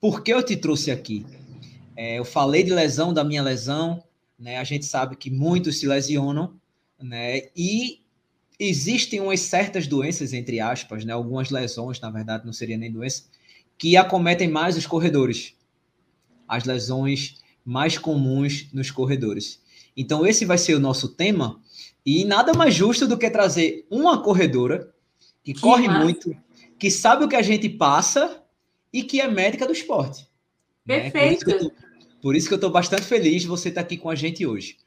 por que eu te trouxe aqui? É, eu falei de lesão, da minha lesão, né? A gente sabe que muitos se lesionam, né? E existem umas certas doenças, entre aspas, né? Algumas lesões, na verdade, não seria nem doença, que acometem mais os corredores. As lesões mais comuns nos corredores. Então, esse vai ser o nosso tema. E nada mais justo do que trazer uma corredora que, que corre massa. muito, que sabe o que a gente passa e que é médica do esporte. Perfeito. Né? Por isso que eu estou bastante feliz de você estar tá aqui com a gente hoje.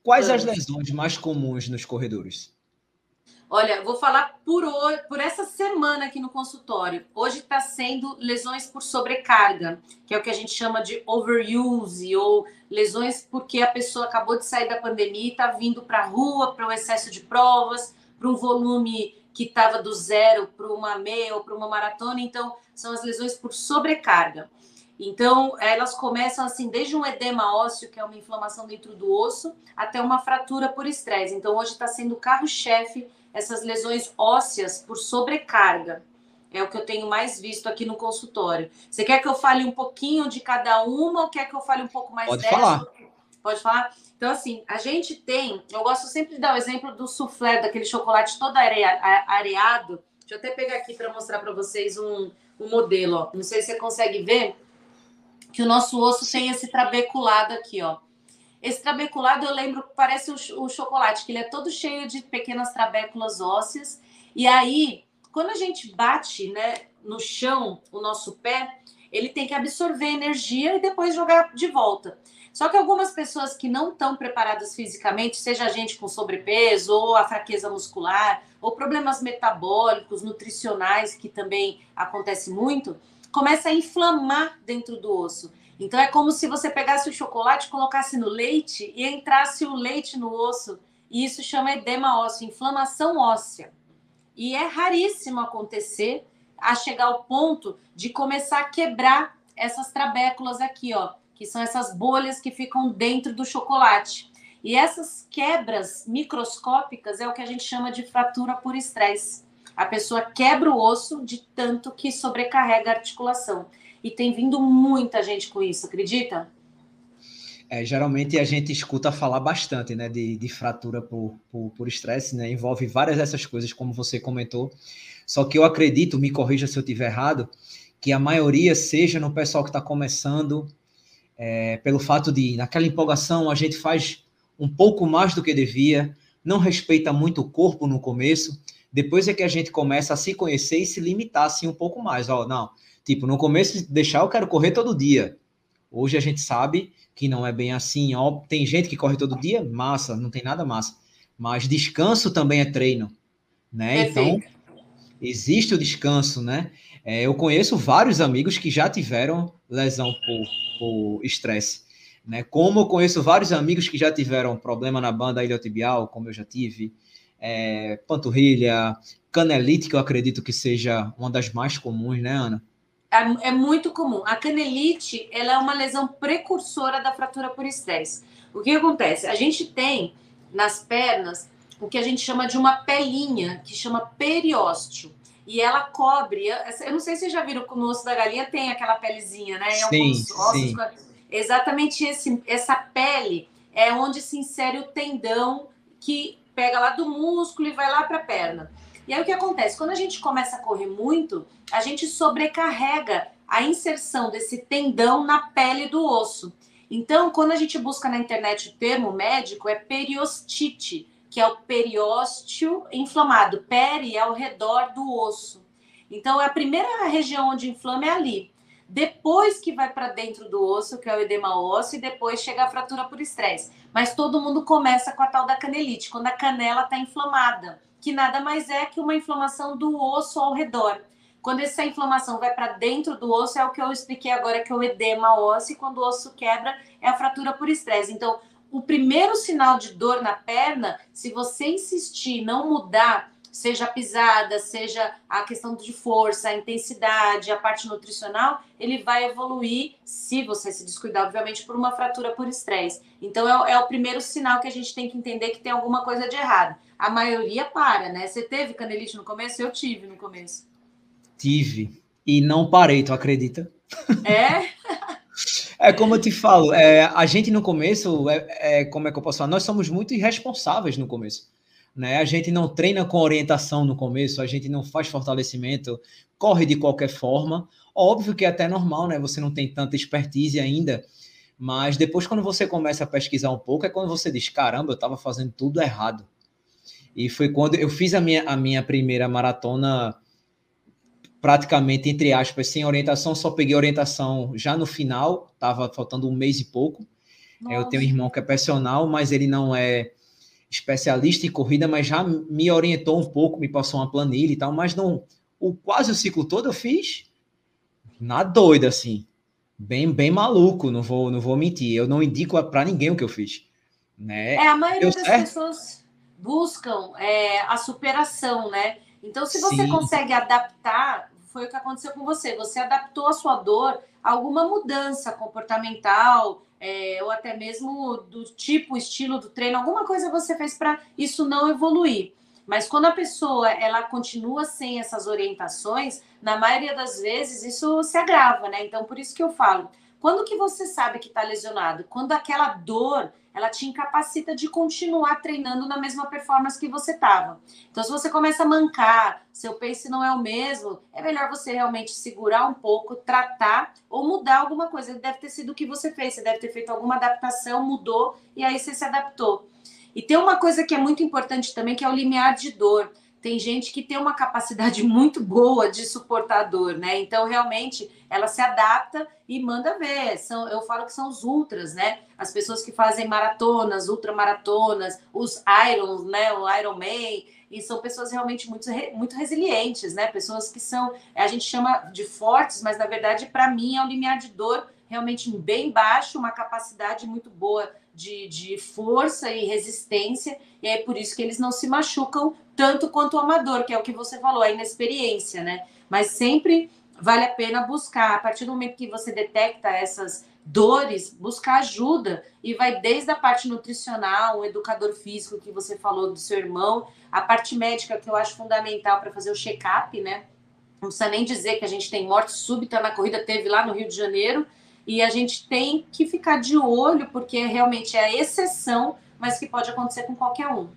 Quais as lesões mais comuns nos corredores? Olha, vou falar por, hoje, por essa semana aqui no consultório. Hoje está sendo lesões por sobrecarga, que é o que a gente chama de overuse, ou lesões porque a pessoa acabou de sair da pandemia e está vindo para a rua, para o excesso de provas, para um volume que estava do zero para uma meia ou para uma maratona. Então, são as lesões por sobrecarga. Então, elas começam assim, desde um edema ósseo, que é uma inflamação dentro do osso, até uma fratura por estresse. Então, hoje está sendo carro-chefe essas lesões ósseas por sobrecarga. É o que eu tenho mais visto aqui no consultório. Você quer que eu fale um pouquinho de cada uma ou quer que eu fale um pouco mais Pode dessa? falar. Pode falar? Então, assim, a gente tem. Eu gosto sempre de dar o exemplo do soufflé, daquele chocolate todo areado. Deixa eu até pegar aqui para mostrar para vocês um, um modelo. Ó. Não sei se você consegue ver que o nosso osso tem esse trabeculado aqui, ó. Esse trabeculado eu lembro que parece o, o chocolate, que ele é todo cheio de pequenas trabéculas ósseas. E aí, quando a gente bate né, no chão o nosso pé, ele tem que absorver energia e depois jogar de volta. Só que algumas pessoas que não estão preparadas fisicamente, seja a gente com sobrepeso, ou a fraqueza muscular, ou problemas metabólicos, nutricionais, que também acontece muito, começa a inflamar dentro do osso. Então é como se você pegasse o chocolate, colocasse no leite e entrasse o leite no osso. E isso chama edema ósseo, inflamação óssea. E é raríssimo acontecer a chegar ao ponto de começar a quebrar essas trabéculas aqui, ó, que são essas bolhas que ficam dentro do chocolate. E essas quebras microscópicas é o que a gente chama de fratura por estresse. A pessoa quebra o osso de tanto que sobrecarrega a articulação e tem vindo muita gente com isso, acredita? É, geralmente a gente escuta falar bastante né, de, de fratura por, por, por estresse, né, envolve várias dessas coisas, como você comentou. Só que eu acredito, me corrija se eu estiver errado, que a maioria seja no pessoal que está começando, é, pelo fato de, naquela empolgação, a gente faz um pouco mais do que devia, não respeita muito o corpo no começo, depois é que a gente começa a se conhecer e se limitar assim um pouco mais. Ó, não, Tipo, no começo, deixar eu quero correr todo dia. Hoje a gente sabe que não é bem assim. Ó, tem gente que corre todo dia, massa, não tem nada massa. Mas descanso também é treino, né? Então, existe o descanso, né? É, eu conheço vários amigos que já tiveram lesão por estresse. Né? Como eu conheço vários amigos que já tiveram problema na banda iliotibial, como eu já tive, é, panturrilha, canelite, que eu acredito que seja uma das mais comuns, né, Ana? é, é, muito comum. A canelite ela é uma lesão precursora da fratura por estresse. O que acontece? A gente tem nas pernas o que a gente chama de uma pelinha, que chama periósteo. E ela cobre. Eu não sei se vocês já viram que no osso da galinha tem aquela pelezinha, né? Sim, sim. Exatamente esse, essa pele é onde se insere o tendão que pega lá do músculo e vai lá para a perna. E aí o que acontece? Quando a gente começa a correr muito, a gente sobrecarrega a inserção desse tendão na pele do osso. Então, quando a gente busca na internet o termo médico, é periostite, que é o periósteo inflamado. Peri é ao redor do osso. Então, a primeira região onde inflama é ali. Depois que vai para dentro do osso, que é o edema ósseo, e depois chega a fratura por estresse. Mas todo mundo começa com a tal da canelite, quando a canela está inflamada que nada mais é que uma inflamação do osso ao redor. Quando essa inflamação vai para dentro do osso, é o que eu expliquei agora, que é o edema ósseo, e quando o osso quebra, é a fratura por estresse. Então, o primeiro sinal de dor na perna, se você insistir não mudar, seja a pisada, seja a questão de força, a intensidade, a parte nutricional, ele vai evoluir, se você se descuidar, obviamente, por uma fratura por estresse. Então, é, é o primeiro sinal que a gente tem que entender que tem alguma coisa de errado a maioria para, né? Você teve canelite no começo? Eu tive no começo. Tive. E não parei, tu acredita? É? É como eu te falo, é, a gente no começo, é, é, como é que eu posso falar? Nós somos muito irresponsáveis no começo. Né? A gente não treina com orientação no começo, a gente não faz fortalecimento, corre de qualquer forma. Óbvio que é até normal, né? Você não tem tanta expertise ainda, mas depois, quando você começa a pesquisar um pouco, é quando você diz: caramba, eu estava fazendo tudo errado. E foi quando eu fiz a minha, a minha primeira maratona praticamente, entre aspas, sem orientação, só peguei orientação já no final, estava faltando um mês e pouco. Nossa. Eu tenho um irmão que é personal, mas ele não é especialista em corrida, mas já me orientou um pouco, me passou uma planilha e tal, mas não, o quase o ciclo todo eu fiz na doida, assim, bem, bem maluco, não vou, não vou mentir, eu não indico para ninguém o que eu fiz, né? É, a maioria das certo? pessoas buscam é, a superação, né? Então, se você Sim. consegue adaptar, foi o que aconteceu com você. Você adaptou a sua dor a alguma mudança comportamental, é, ou até mesmo do tipo, estilo do treino, alguma coisa você fez para isso não evoluir. Mas quando a pessoa ela continua sem essas orientações, na maioria das vezes isso se agrava, né? Então, por isso que eu falo, quando que você sabe que está lesionado? Quando aquela dor ela te incapacita de continuar treinando na mesma performance que você estava. Então, se você começa a mancar, seu pace não é o mesmo, é melhor você realmente segurar um pouco, tratar ou mudar alguma coisa. Deve ter sido o que você fez, você deve ter feito alguma adaptação, mudou e aí você se adaptou. E tem uma coisa que é muito importante também, que é o limiar de dor tem gente que tem uma capacidade muito boa de suportar dor, né? Então, realmente, ela se adapta e manda ver. São, eu falo que são os ultras, né? As pessoas que fazem maratonas, ultramaratonas, os irons, né? O Ironman. E são pessoas realmente muito, muito resilientes, né? Pessoas que são, a gente chama de fortes, mas na verdade, para mim, é um limiar de dor realmente bem baixo, uma capacidade muito boa de, de força e resistência, e é por isso que eles não se machucam tanto quanto o amador, que é o que você falou, a inexperiência, né? Mas sempre vale a pena buscar, a partir do momento que você detecta essas dores, buscar ajuda e vai desde a parte nutricional, o educador físico que você falou do seu irmão, a parte médica que eu acho fundamental para fazer o check-up, né? Não precisa nem dizer que a gente tem morte súbita na corrida, teve lá no Rio de Janeiro, e a gente tem que ficar de olho, porque realmente é a exceção, mas que pode acontecer com qualquer um.